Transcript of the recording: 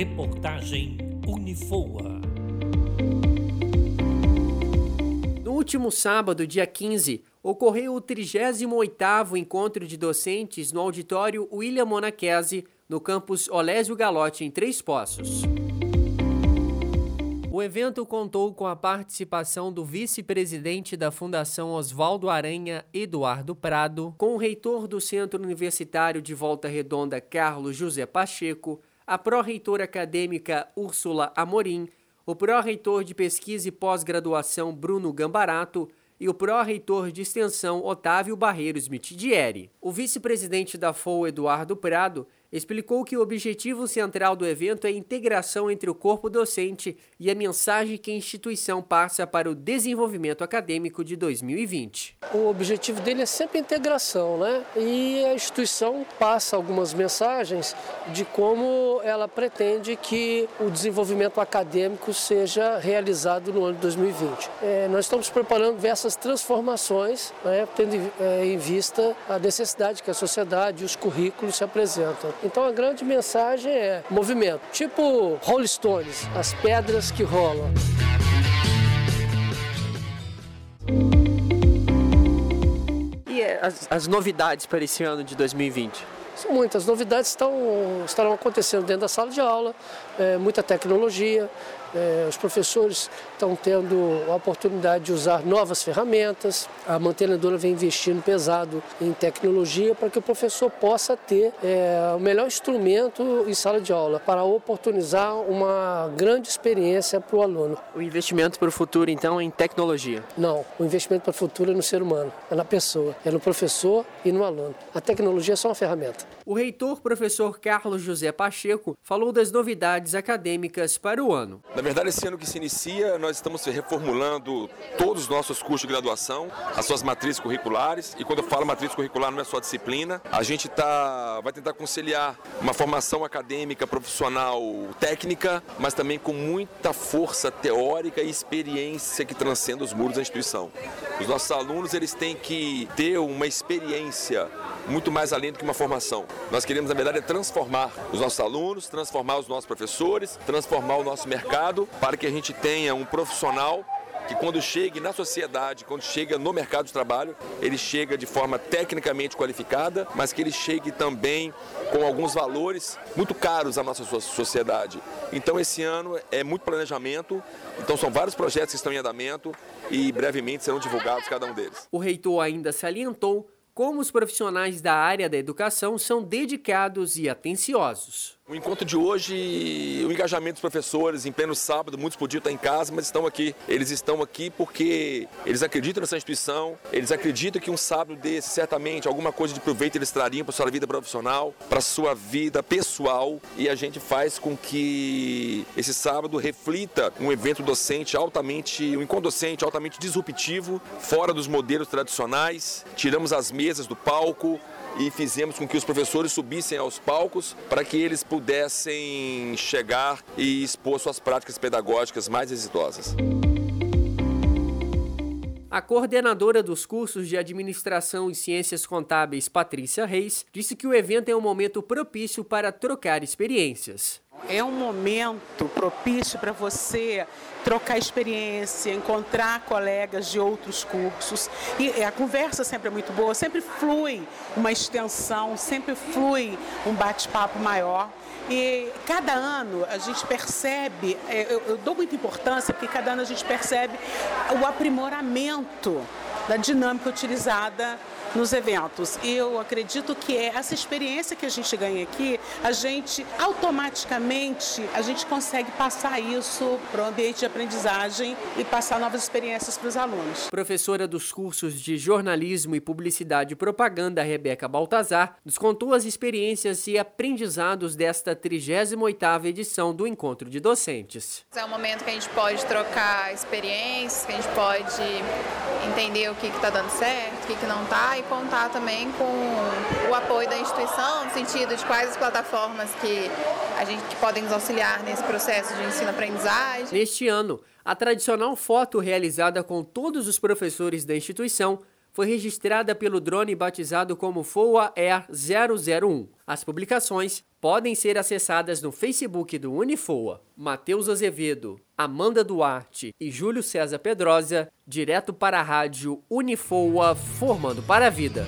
Reportagem Unifoa. No último sábado, dia 15, ocorreu o 38º Encontro de Docentes no auditório William Monachese, no campus Olésio Galote, em Três Poços. O evento contou com a participação do vice-presidente da Fundação Oswaldo Aranha, Eduardo Prado, com o reitor do Centro Universitário de Volta Redonda, Carlos José Pacheco, a pró-reitora acadêmica Úrsula Amorim, o pró-reitor de pesquisa e pós-graduação Bruno Gambarato e o pró-reitor de extensão Otávio Barreiros Mitidieri. O vice-presidente da FOU, Eduardo Prado, explicou que o objetivo central do evento é a integração entre o corpo docente e a mensagem que a instituição passa para o desenvolvimento acadêmico de 2020. O objetivo dele é sempre a integração, né? E a instituição passa algumas mensagens de como ela pretende que o desenvolvimento acadêmico seja realizado no ano de 2020. É, nós estamos preparando diversas transformações, né, tendo é, em vista a necessidade que a sociedade e os currículos se apresentam. Então a grande mensagem é movimento, tipo Rolling Stones, as pedras que rolam. E as, as novidades para esse ano de 2020? São muitas novidades estão estarão acontecendo dentro da sala de aula, é, muita tecnologia, é, os professores estão tendo a oportunidade de usar novas ferramentas, a mantenedora vem investindo pesado em tecnologia para que o professor possa ter é, o melhor instrumento em sala de aula, para oportunizar uma grande experiência para o aluno. O investimento para o futuro, então, é em tecnologia? Não, o investimento para o futuro é no ser humano, é na pessoa, é no professor e no aluno. A tecnologia é só uma ferramenta. O reitor, professor Carlos José Pacheco, falou das novidades acadêmicas para o ano. Na verdade, esse ano que se inicia, nós estamos reformulando todos os nossos cursos de graduação, as suas matrizes curriculares. E quando eu falo matriz curricular, não é só disciplina. A gente tá, vai tentar conciliar uma formação acadêmica, profissional, técnica, mas também com muita força teórica e experiência que transcenda os muros da instituição. Os nossos alunos eles têm que ter uma experiência muito mais além do que uma formação. Nós queremos, na verdade, transformar os nossos alunos, transformar os nossos professores, transformar o nosso mercado para que a gente tenha um profissional que quando chegue na sociedade, quando chega no mercado de trabalho, ele chega de forma tecnicamente qualificada, mas que ele chegue também com alguns valores muito caros à nossa sociedade. Então esse ano é muito planejamento, então são vários projetos que estão em andamento e brevemente serão divulgados cada um deles. O reitor ainda salientou como os profissionais da área da educação são dedicados e atenciosos. O encontro de hoje, o engajamento dos professores em pleno sábado, muitos podiam estar em casa, mas estão aqui. Eles estão aqui porque eles acreditam nessa instituição, eles acreditam que um sábado desse, certamente, alguma coisa de proveito eles trariam para sua vida profissional, para sua vida pessoal, e a gente faz com que esse sábado reflita um evento docente altamente, um encontro docente altamente disruptivo, fora dos modelos tradicionais. Tiramos as mesas do palco, e fizemos com que os professores subissem aos palcos para que eles pudessem chegar e expor suas práticas pedagógicas mais exitosas. A coordenadora dos cursos de Administração e Ciências Contábeis, Patrícia Reis, disse que o evento é um momento propício para trocar experiências. É um momento propício para você trocar experiência, encontrar colegas de outros cursos. E a conversa sempre é muito boa, sempre flui uma extensão, sempre flui um bate-papo maior. E cada ano a gente percebe, é, eu, eu dou muita importância, porque cada ano a gente percebe o aprimoramento da dinâmica utilizada nos eventos. E eu acredito que é essa experiência que a gente ganha aqui, a gente automaticamente a gente consegue passar isso para o ambiente de aprendizagem e passar novas experiências para os alunos. Professora dos cursos de jornalismo e publicidade e propaganda, Rebeca Baltazar, nos contou as experiências e aprendizados desta 38ª edição do Encontro de Docentes. É um momento que a gente pode trocar experiências, que a gente pode entender o que está dando certo, o que, que não está e contar também com o apoio da instituição, no sentido de quais as plataformas que a gente que podem nos auxiliar nesse processo de ensino-aprendizagem. Neste ano, a tradicional foto realizada com todos os professores da instituição foi registrada pelo drone batizado como FOA Air 001. As publicações podem ser acessadas no Facebook do Unifoa. Matheus Azevedo, Amanda Duarte e Júlio César Pedrosa, direto para a rádio Unifoa, formando para a vida.